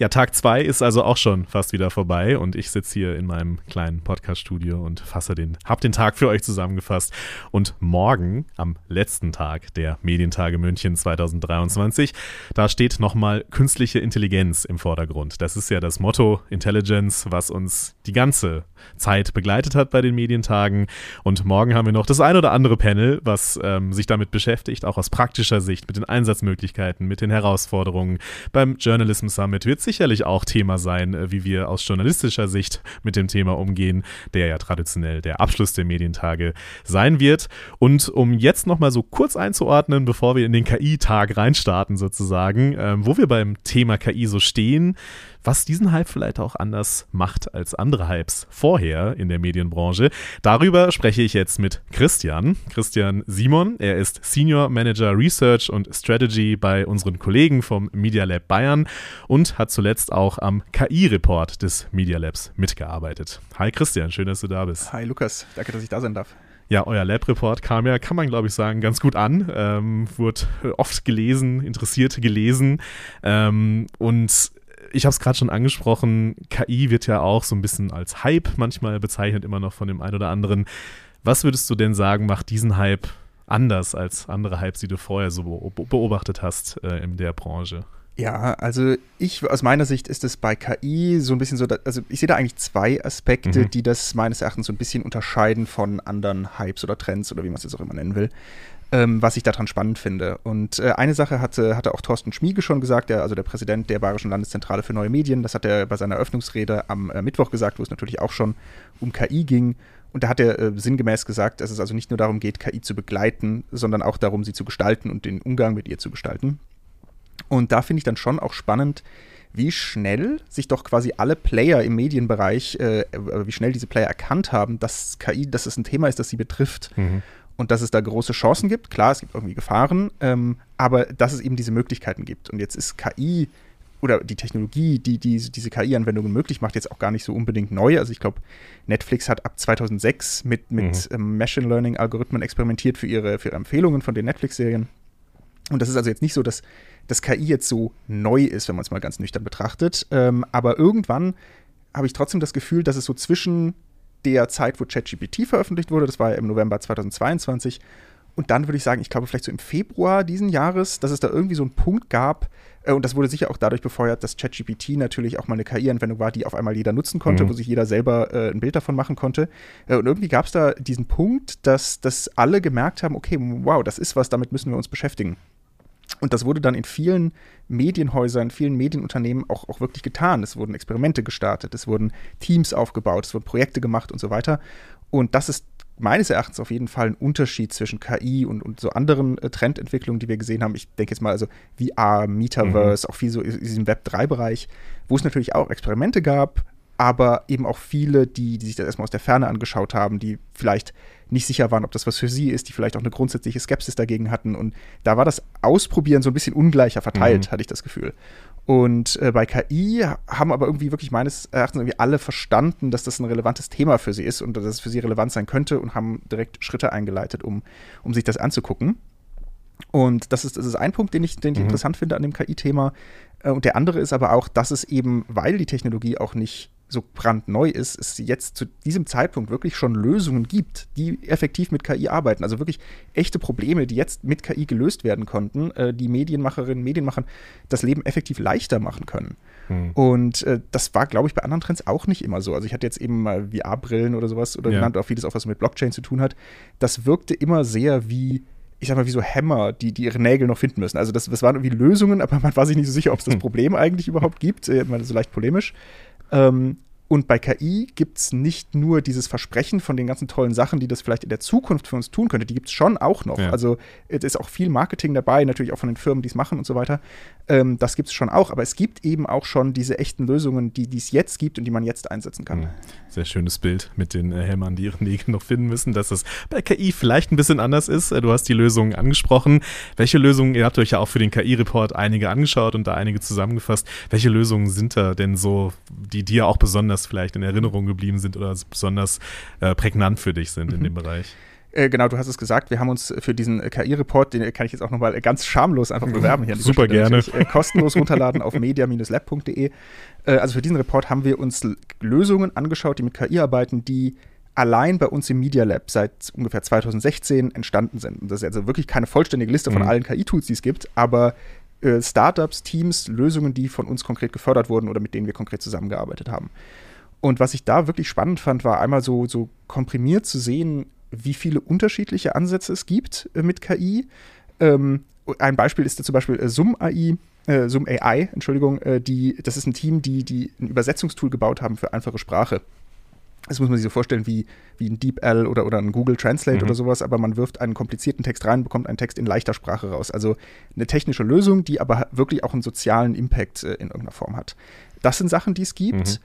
Ja, Tag 2 ist also auch schon fast wieder vorbei und ich sitze hier in meinem kleinen Podcast-Studio und fasse den, hab den Tag für euch zusammengefasst. Und morgen, am letzten Tag der Medientage München 2023, da steht nochmal künstliche Intelligenz im Vordergrund. Das ist ja das Motto Intelligence, was uns die ganze Zeit begleitet hat bei den Medientagen. Und morgen haben wir noch das ein oder andere Panel, was ähm, sich damit beschäftigt, auch aus praktischer Sicht mit den Einsatzmöglichkeiten, mit den Herausforderungen. Beim Journalism Summit wird sicherlich auch Thema sein, äh, wie wir aus journalistischer Sicht mit dem Thema umgehen, der ja traditionell der Abschluss der Medientage sein wird. Und um jetzt nochmal so kurz einzuordnen, bevor wir in den KI-Tag reinstarten sozusagen, äh, wo wir beim Thema KI so stehen, was diesen Hype vielleicht auch anders macht als andere Hypes vorher in der Medienbranche. Darüber spreche ich jetzt mit Christian. Christian Simon. Er ist Senior Manager Research und Strategy bei unseren Kollegen vom Media Lab Bayern und hat zuletzt auch am KI-Report des Media Labs mitgearbeitet. Hi Christian, schön, dass du da bist. Hi Lukas, danke, dass ich da sein darf. Ja, euer Lab-Report kam ja, kann man glaube ich sagen, ganz gut an. Ähm, wurde oft gelesen, interessiert gelesen. Ähm, und ich habe es gerade schon angesprochen, KI wird ja auch so ein bisschen als Hype manchmal bezeichnet, immer noch von dem einen oder anderen. Was würdest du denn sagen, macht diesen Hype anders als andere Hypes, die du vorher so beobachtet hast äh, in der Branche? Ja, also ich, aus meiner Sicht ist es bei KI so ein bisschen so, also ich sehe da eigentlich zwei Aspekte, mhm. die das meines Erachtens so ein bisschen unterscheiden von anderen Hypes oder Trends oder wie man es jetzt auch immer nennen will, ähm, was ich daran spannend finde. Und äh, eine Sache hatte, hatte auch Thorsten Schmiege schon gesagt, der, also der Präsident der Bayerischen Landeszentrale für neue Medien, das hat er bei seiner Eröffnungsrede am äh, Mittwoch gesagt, wo es natürlich auch schon um KI ging. Und da hat er äh, sinngemäß gesagt, dass es also nicht nur darum geht, KI zu begleiten, sondern auch darum, sie zu gestalten und den Umgang mit ihr zu gestalten. Und da finde ich dann schon auch spannend, wie schnell sich doch quasi alle Player im Medienbereich, äh, wie schnell diese Player erkannt haben, dass KI, dass es ein Thema ist, das sie betrifft. Mhm. Und dass es da große Chancen gibt. Klar, es gibt irgendwie Gefahren, ähm, aber dass es eben diese Möglichkeiten gibt. Und jetzt ist KI oder die Technologie, die, die diese KI-Anwendungen möglich macht, jetzt auch gar nicht so unbedingt neu. Also ich glaube, Netflix hat ab 2006 mit, mit mhm. ähm, Machine Learning-Algorithmen experimentiert für ihre, für ihre Empfehlungen von den Netflix-Serien. Und das ist also jetzt nicht so, dass das KI jetzt so neu ist, wenn man es mal ganz nüchtern betrachtet. Ähm, aber irgendwann habe ich trotzdem das Gefühl, dass es so zwischen der Zeit, wo ChatGPT veröffentlicht wurde, das war ja im November 2022, und dann würde ich sagen, ich glaube vielleicht so im Februar diesen Jahres, dass es da irgendwie so einen Punkt gab, äh, und das wurde sicher auch dadurch befeuert, dass ChatGPT natürlich auch mal eine KI-Anwendung war, die auf einmal jeder nutzen konnte, mhm. wo sich jeder selber äh, ein Bild davon machen konnte. Äh, und irgendwie gab es da diesen Punkt, dass, dass alle gemerkt haben, okay, wow, das ist was, damit müssen wir uns beschäftigen. Und das wurde dann in vielen Medienhäusern, in vielen Medienunternehmen auch, auch wirklich getan. Es wurden Experimente gestartet, es wurden Teams aufgebaut, es wurden Projekte gemacht und so weiter. Und das ist meines Erachtens auf jeden Fall ein Unterschied zwischen KI und, und so anderen äh, Trendentwicklungen, die wir gesehen haben. Ich denke jetzt mal, also VR, Metaverse, mhm. auch viel so in diesem Web3-Bereich, wo es natürlich auch Experimente gab, aber eben auch viele, die, die sich das erstmal aus der Ferne angeschaut haben, die vielleicht nicht sicher waren, ob das was für sie ist, die vielleicht auch eine grundsätzliche Skepsis dagegen hatten. Und da war das Ausprobieren so ein bisschen ungleicher verteilt, mhm. hatte ich das Gefühl. Und äh, bei KI haben aber irgendwie wirklich meines Erachtens irgendwie alle verstanden, dass das ein relevantes Thema für sie ist und dass es für sie relevant sein könnte und haben direkt Schritte eingeleitet, um, um sich das anzugucken. Und das ist, das ist ein Punkt, den ich, den ich mhm. interessant finde an dem KI-Thema. Äh, und der andere ist aber auch, dass es eben, weil die Technologie auch nicht so brandneu ist, es jetzt zu diesem Zeitpunkt wirklich schon Lösungen gibt, die effektiv mit KI arbeiten. Also wirklich echte Probleme, die jetzt mit KI gelöst werden konnten, äh, die Medienmacherinnen, Medienmachern das Leben effektiv leichter machen können. Hm. Und äh, das war, glaube ich, bei anderen Trends auch nicht immer so. Also ich hatte jetzt eben mal VR-Brillen oder sowas oder ja. genannt, auch vieles auch was mit Blockchain zu tun hat. Das wirkte immer sehr wie ich sag mal, wie so Hämmer, die, die ihre Nägel noch finden müssen. Also das, das waren irgendwie Lösungen, aber man war sich nicht so sicher, ob es das hm. Problem eigentlich überhaupt gibt. Äh, so leicht polemisch. Ähm, und bei KI gibt es nicht nur dieses Versprechen von den ganzen tollen Sachen, die das vielleicht in der Zukunft für uns tun könnte, die gibt es schon auch noch. Ja. Also es ist auch viel Marketing dabei, natürlich auch von den Firmen, die es machen und so weiter. Ähm, das gibt es schon auch, aber es gibt eben auch schon diese echten Lösungen, die es jetzt gibt und die man jetzt einsetzen kann. Mhm. Sehr schönes Bild mit den äh, Hämmern, die ihre Nägel noch finden müssen, dass es bei KI vielleicht ein bisschen anders ist. Äh, du hast die Lösungen angesprochen. Welche Lösungen, ihr habt euch ja auch für den KI-Report einige angeschaut und da einige zusammengefasst. Welche Lösungen sind da denn so, die dir auch besonders vielleicht in Erinnerung geblieben sind oder besonders äh, prägnant für dich sind in dem mhm. Bereich? Äh, genau, du hast es gesagt, wir haben uns für diesen KI-Report, den kann ich jetzt auch nochmal ganz schamlos einfach bewerben hier. Super gerne. Äh, kostenlos runterladen auf media-lab.de. Äh, also für diesen Report haben wir uns Lösungen angeschaut, die mit KI arbeiten, die allein bei uns im Media Lab seit ungefähr 2016 entstanden sind. Und das ist also wirklich keine vollständige Liste von mhm. allen KI-Tools, die es gibt, aber äh, Startups, Teams, Lösungen, die von uns konkret gefördert wurden oder mit denen wir konkret zusammengearbeitet haben. Und was ich da wirklich spannend fand, war einmal so, so komprimiert zu sehen, wie viele unterschiedliche Ansätze es gibt äh, mit KI. Ähm, ein Beispiel ist da zum Beispiel äh, Sum AI, äh, Sum AI, Entschuldigung, äh, die, das ist ein Team, die, die ein Übersetzungstool gebaut haben für einfache Sprache. Das muss man sich so vorstellen wie, wie ein DeepL oder, oder ein Google Translate mhm. oder sowas, aber man wirft einen komplizierten Text rein, bekommt einen Text in leichter Sprache raus. Also eine technische Lösung, die aber wirklich auch einen sozialen Impact äh, in irgendeiner Form hat. Das sind Sachen, die es gibt. Mhm.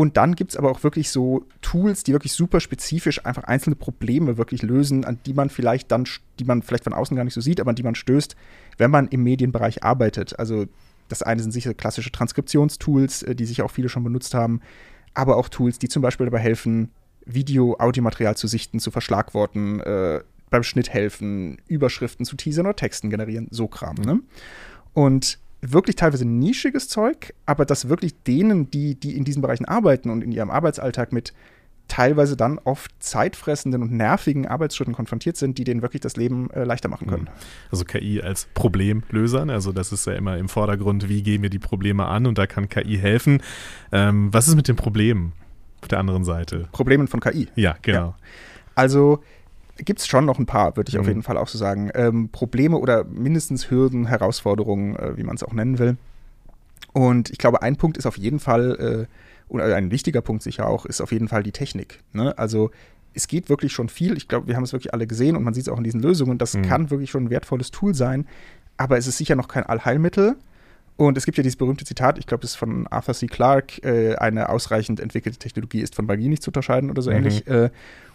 Und dann gibt es aber auch wirklich so Tools, die wirklich super spezifisch einfach einzelne Probleme wirklich lösen, an die man vielleicht dann, die man vielleicht von außen gar nicht so sieht, aber an die man stößt, wenn man im Medienbereich arbeitet. Also das eine sind sicher klassische Transkriptionstools, äh, die sich auch viele schon benutzt haben, aber auch Tools, die zum Beispiel dabei helfen, Video, Audiomaterial zu sichten, zu verschlagworten, äh, beim Schnitt helfen, Überschriften zu Teasern oder Texten generieren, so Kram. Ne? Und wirklich teilweise nischiges Zeug, aber das wirklich denen, die, die in diesen Bereichen arbeiten und in ihrem Arbeitsalltag mit teilweise dann oft zeitfressenden und nervigen Arbeitsschritten konfrontiert sind, die denen wirklich das Leben äh, leichter machen können. Mhm. Also KI als Problemlöser, ne? also das ist ja immer im Vordergrund, wie gehen wir die Probleme an und da kann KI helfen. Ähm, was ist mit den Problemen auf der anderen Seite? Problemen von KI. Ja, genau. Ja. Also gibt es schon noch ein paar, würde ich mhm. auf jeden Fall auch so sagen. Ähm, Probleme oder mindestens Hürden, Herausforderungen, äh, wie man es auch nennen will. Und ich glaube, ein Punkt ist auf jeden Fall, äh, oder ein wichtiger Punkt sicher auch, ist auf jeden Fall die Technik. Ne? Also es geht wirklich schon viel. Ich glaube, wir haben es wirklich alle gesehen und man sieht es auch in diesen Lösungen. Das mhm. kann wirklich schon ein wertvolles Tool sein, aber es ist sicher noch kein Allheilmittel. Und es gibt ja dieses berühmte Zitat, ich glaube, es ist von Arthur C. Clarke, äh, eine ausreichend entwickelte Technologie ist von Magie nicht zu unterscheiden oder so mhm. ähnlich. Äh,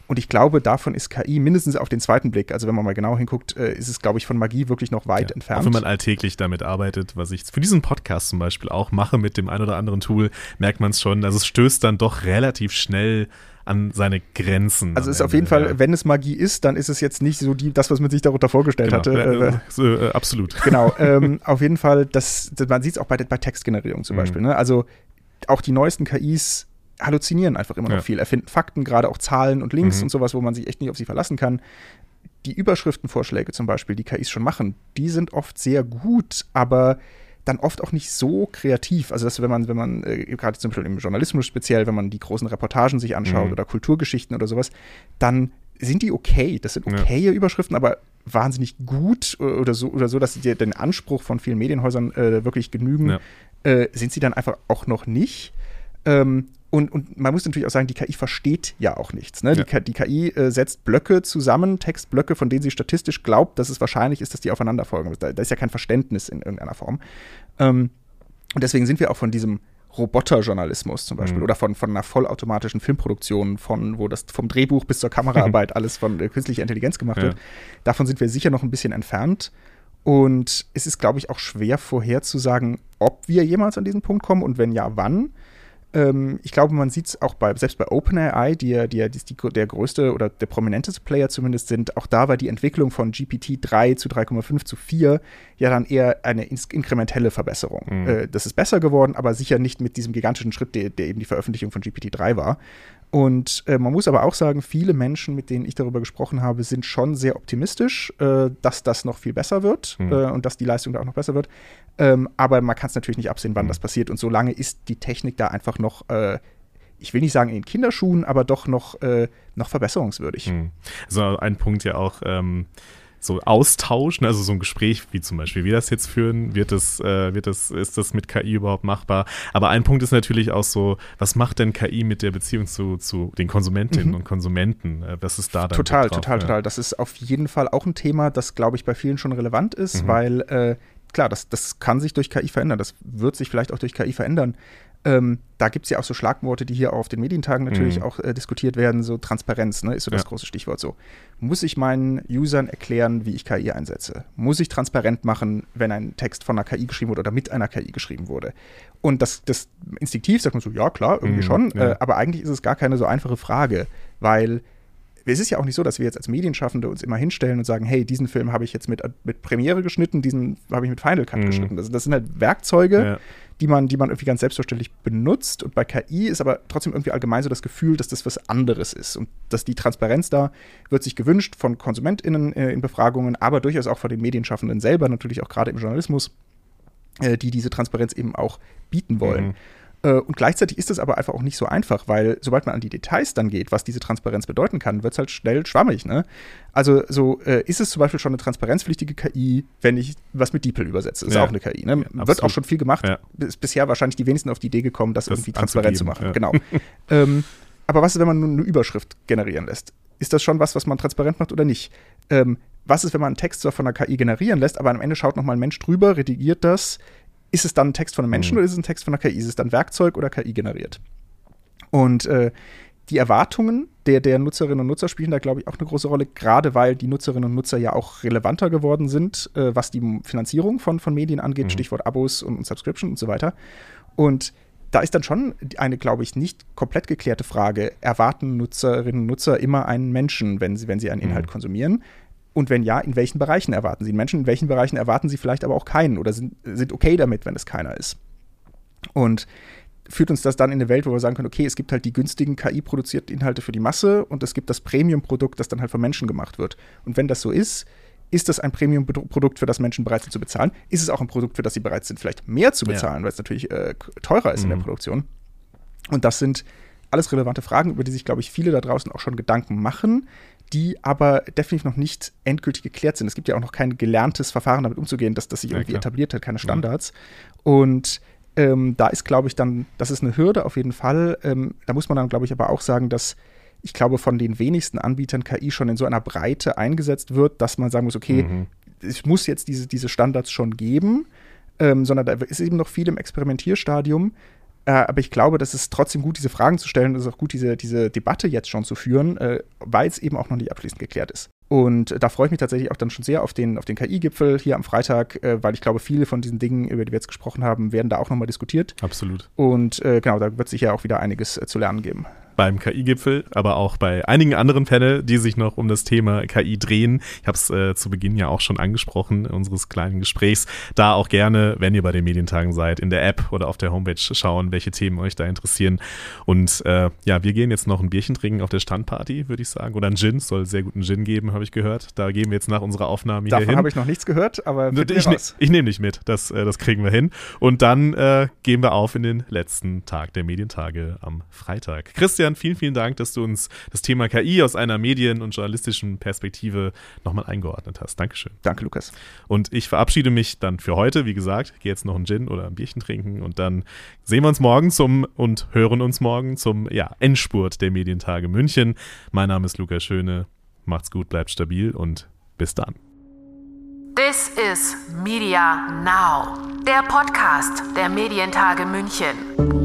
und ich glaube, davon ist KI mindestens auf den zweiten Blick, also wenn man mal genau hinguckt, äh, ist es, glaube ich, von Magie wirklich noch weit ja, entfernt. Auch wenn man alltäglich damit arbeitet, was ich für diesen Podcast zum Beispiel auch mache mit dem ein oder anderen Tool, merkt man es schon. Also es stößt dann doch relativ schnell an seine Grenzen. Also es ist auf jeden Fall, ja. wenn es Magie ist, dann ist es jetzt nicht so die, das, was man sich darunter vorgestellt genau. hatte. Äh, so, äh, absolut. Genau, ähm, auf jeden Fall, das, das man sieht es auch bei, bei Textgenerierung zum mhm. Beispiel. Ne? Also auch die neuesten KIs halluzinieren einfach immer noch ja. viel, erfinden Fakten, gerade auch Zahlen und Links mhm. und sowas, wo man sich echt nicht auf sie verlassen kann. Die Überschriftenvorschläge zum Beispiel, die KIs schon machen, die sind oft sehr gut, aber dann oft auch nicht so kreativ. Also, dass wenn man, wenn man, äh, gerade zum Beispiel im Journalismus speziell, wenn man die großen Reportagen sich anschaut mhm. oder Kulturgeschichten oder sowas, dann sind die okay. Das sind okaye ja. Überschriften, aber wahnsinnig gut oder so, oder so, dass sie den Anspruch von vielen Medienhäusern äh, wirklich genügen, ja. äh, sind sie dann einfach auch noch nicht. Ähm, und, und, man muss natürlich auch sagen, die KI versteht ja auch nichts. Ne? Ja. Die, die, KI äh, setzt Blöcke zusammen, Textblöcke, von denen sie statistisch glaubt, dass es wahrscheinlich ist, dass die aufeinander folgen. Da, da ist ja kein Verständnis in irgendeiner Form. Ähm, und deswegen sind wir auch von diesem Roboterjournalismus zum Beispiel mhm. oder von, von einer vollautomatischen Filmproduktion, von wo das vom Drehbuch bis zur Kameraarbeit alles von äh, künstlicher Intelligenz gemacht ja. wird. Davon sind wir sicher noch ein bisschen entfernt. Und es ist, glaube ich, auch schwer vorherzusagen, ob wir jemals an diesen Punkt kommen und wenn ja, wann ähm, ich glaube, man sieht es auch bei, selbst bei OpenAI, die ja, die ja die, die, der größte oder der prominenteste Player zumindest sind, auch da war die Entwicklung von GPT 3 zu 3,5 zu 4 ja dann eher eine inkrementelle Verbesserung. Mhm. Äh, das ist besser geworden, aber sicher nicht mit diesem gigantischen Schritt, der, der eben die Veröffentlichung von GPT 3 war. Und äh, man muss aber auch sagen, viele Menschen, mit denen ich darüber gesprochen habe, sind schon sehr optimistisch, äh, dass das noch viel besser wird mhm. äh, und dass die Leistung da auch noch besser wird. Ähm, aber man kann es natürlich nicht absehen, wann mhm. das passiert. Und solange ist die Technik da einfach noch äh, ich will nicht sagen in Kinderschuhen, aber doch noch, äh, noch verbesserungswürdig. Mhm. Also ein Punkt ja auch, ähm, so austauschen, also so ein Gespräch, wie zum Beispiel wir das jetzt führen, wird das, äh, wird das, ist das mit KI überhaupt machbar? Aber ein Punkt ist natürlich auch so, was macht denn KI mit der Beziehung zu, zu den Konsumentinnen mhm. und Konsumenten? Äh, was ist da dann? Total, drauf, total, ja. total. Das ist auf jeden Fall auch ein Thema, das, glaube ich, bei vielen schon relevant ist, mhm. weil äh, klar, das, das kann sich durch KI verändern, das wird sich vielleicht auch durch KI verändern. Ähm, da gibt es ja auch so Schlagworte, die hier auf den Medientagen natürlich mhm. auch äh, diskutiert werden. So Transparenz ne, ist so das ja. große Stichwort. So muss ich meinen Usern erklären, wie ich KI einsetze? Muss ich transparent machen, wenn ein Text von einer KI geschrieben wurde oder mit einer KI geschrieben wurde? Und das, das instinktiv sagt man so, ja klar, irgendwie mhm, schon. Ja. Äh, aber eigentlich ist es gar keine so einfache Frage, weil es ist ja auch nicht so, dass wir jetzt als Medienschaffende uns immer hinstellen und sagen, hey, diesen Film habe ich jetzt mit, mit Premiere geschnitten, diesen habe ich mit Final Cut mhm. geschnitten. Das, das, sind halt Werkzeuge, ja. Die, man, die man irgendwie ganz selbstverständlich benutzt. Und bei KI ist aber trotzdem irgendwie allgemein so das Gefühl, dass das was anderes ist. Und dass die Transparenz da wird sich gewünscht von KonsumentInnen äh, in Befragungen, aber durchaus auch von den Medienschaffenden selber, natürlich auch gerade im Journalismus, äh, die diese Transparenz eben auch bieten wollen. Mhm. Äh, und gleichzeitig ist es aber einfach auch nicht so einfach, weil sobald man an die Details dann geht, was diese Transparenz bedeuten kann, wird es halt schnell schwammig. Ne? Also so äh, ist es zum Beispiel schon eine transparenzpflichtige KI, wenn ich was mit DeepL übersetze. Ist ja. auch eine KI. Ne? Ja, wird auch schon viel gemacht. Ja. Ist bisher wahrscheinlich die wenigsten auf die Idee gekommen, das, das irgendwie transparent zu machen. Genau. ähm, aber was ist, wenn man nur eine Überschrift generieren lässt? Ist das schon was, was man transparent macht oder nicht? Ähm, was ist, wenn man einen Text zwar von einer KI generieren lässt, aber am Ende schaut nochmal ein Mensch drüber, redigiert das, ist es dann ein Text von einem Menschen mhm. oder ist es ein Text von einer KI? Ist es dann Werkzeug oder KI generiert? Und äh, die Erwartungen der, der Nutzerinnen und Nutzer spielen da, glaube ich, auch eine große Rolle, gerade weil die Nutzerinnen und Nutzer ja auch relevanter geworden sind, äh, was die Finanzierung von, von Medien angeht, mhm. Stichwort Abos und, und Subscription und so weiter. Und da ist dann schon eine, glaube ich, nicht komplett geklärte Frage, erwarten Nutzerinnen und Nutzer immer einen Menschen, wenn sie, wenn sie einen Inhalt mhm. konsumieren? Und wenn ja, in welchen Bereichen erwarten sie einen Menschen? In welchen Bereichen erwarten sie vielleicht aber auch keinen oder sind, sind okay damit, wenn es keiner ist? Und führt uns das dann in eine Welt, wo wir sagen können, okay, es gibt halt die günstigen KI-produzierten Inhalte für die Masse und es gibt das Premium-Produkt, das dann halt von Menschen gemacht wird. Und wenn das so ist, ist das ein Premium-Produkt, für das Menschen bereit sind zu bezahlen? Ist es auch ein Produkt, für das sie bereit sind, vielleicht mehr zu bezahlen, ja. weil es natürlich äh, teurer ist mhm. in der mhm. Produktion? Und das sind alles relevante Fragen, über die sich, glaube ich, viele da draußen auch schon Gedanken machen, die aber definitiv noch nicht endgültig geklärt sind. Es gibt ja auch noch kein gelerntes Verfahren, damit umzugehen, dass das sich ja, irgendwie klar. etabliert hat, keine Standards. Mhm. Und ähm, da ist, glaube ich, dann, das ist eine Hürde auf jeden Fall. Ähm, da muss man dann, glaube ich, aber auch sagen, dass ich glaube, von den wenigsten Anbietern KI schon in so einer Breite eingesetzt wird, dass man sagen muss, okay, mhm. es muss jetzt diese, diese Standards schon geben, ähm, sondern da ist eben noch viel im Experimentierstadium. Äh, aber ich glaube, das ist trotzdem gut, diese Fragen zu stellen. Es ist auch gut, diese, diese Debatte jetzt schon zu führen, äh, weil es eben auch noch nicht abschließend geklärt ist. Und da freue ich mich tatsächlich auch dann schon sehr auf den, auf den KI-Gipfel hier am Freitag, äh, weil ich glaube, viele von diesen Dingen, über die wir jetzt gesprochen haben, werden da auch nochmal diskutiert. Absolut. Und äh, genau, da wird es sicher auch wieder einiges äh, zu lernen geben beim KI-Gipfel, aber auch bei einigen anderen Panel, die sich noch um das Thema KI drehen. Ich habe es äh, zu Beginn ja auch schon angesprochen, unseres kleinen Gesprächs. Da auch gerne, wenn ihr bei den Medientagen seid, in der App oder auf der Homepage schauen, welche Themen euch da interessieren. Und äh, ja, wir gehen jetzt noch ein Bierchen trinken auf der Standparty, würde ich sagen. Oder ein Gin, soll sehr guten Gin geben, habe ich gehört. Da gehen wir jetzt nach unserer Aufnahme Davon hier hin. habe ich noch nichts gehört, aber ich, ne, ich nehme dich mit, das, äh, das kriegen wir hin. Und dann äh, gehen wir auf in den letzten Tag der Medientage am Freitag. Christian, Christian, vielen, vielen Dank, dass du uns das Thema KI aus einer medien- und journalistischen Perspektive nochmal eingeordnet hast. Dankeschön. Danke, Lukas. Und ich verabschiede mich dann für heute. Wie gesagt, gehe jetzt noch ein Gin oder ein Bierchen trinken und dann sehen wir uns morgen zum und hören uns morgen zum ja, Endspurt der Medientage München. Mein Name ist Lukas Schöne. Macht's gut, bleibt stabil und bis dann. This is Media Now, der Podcast der Medientage München.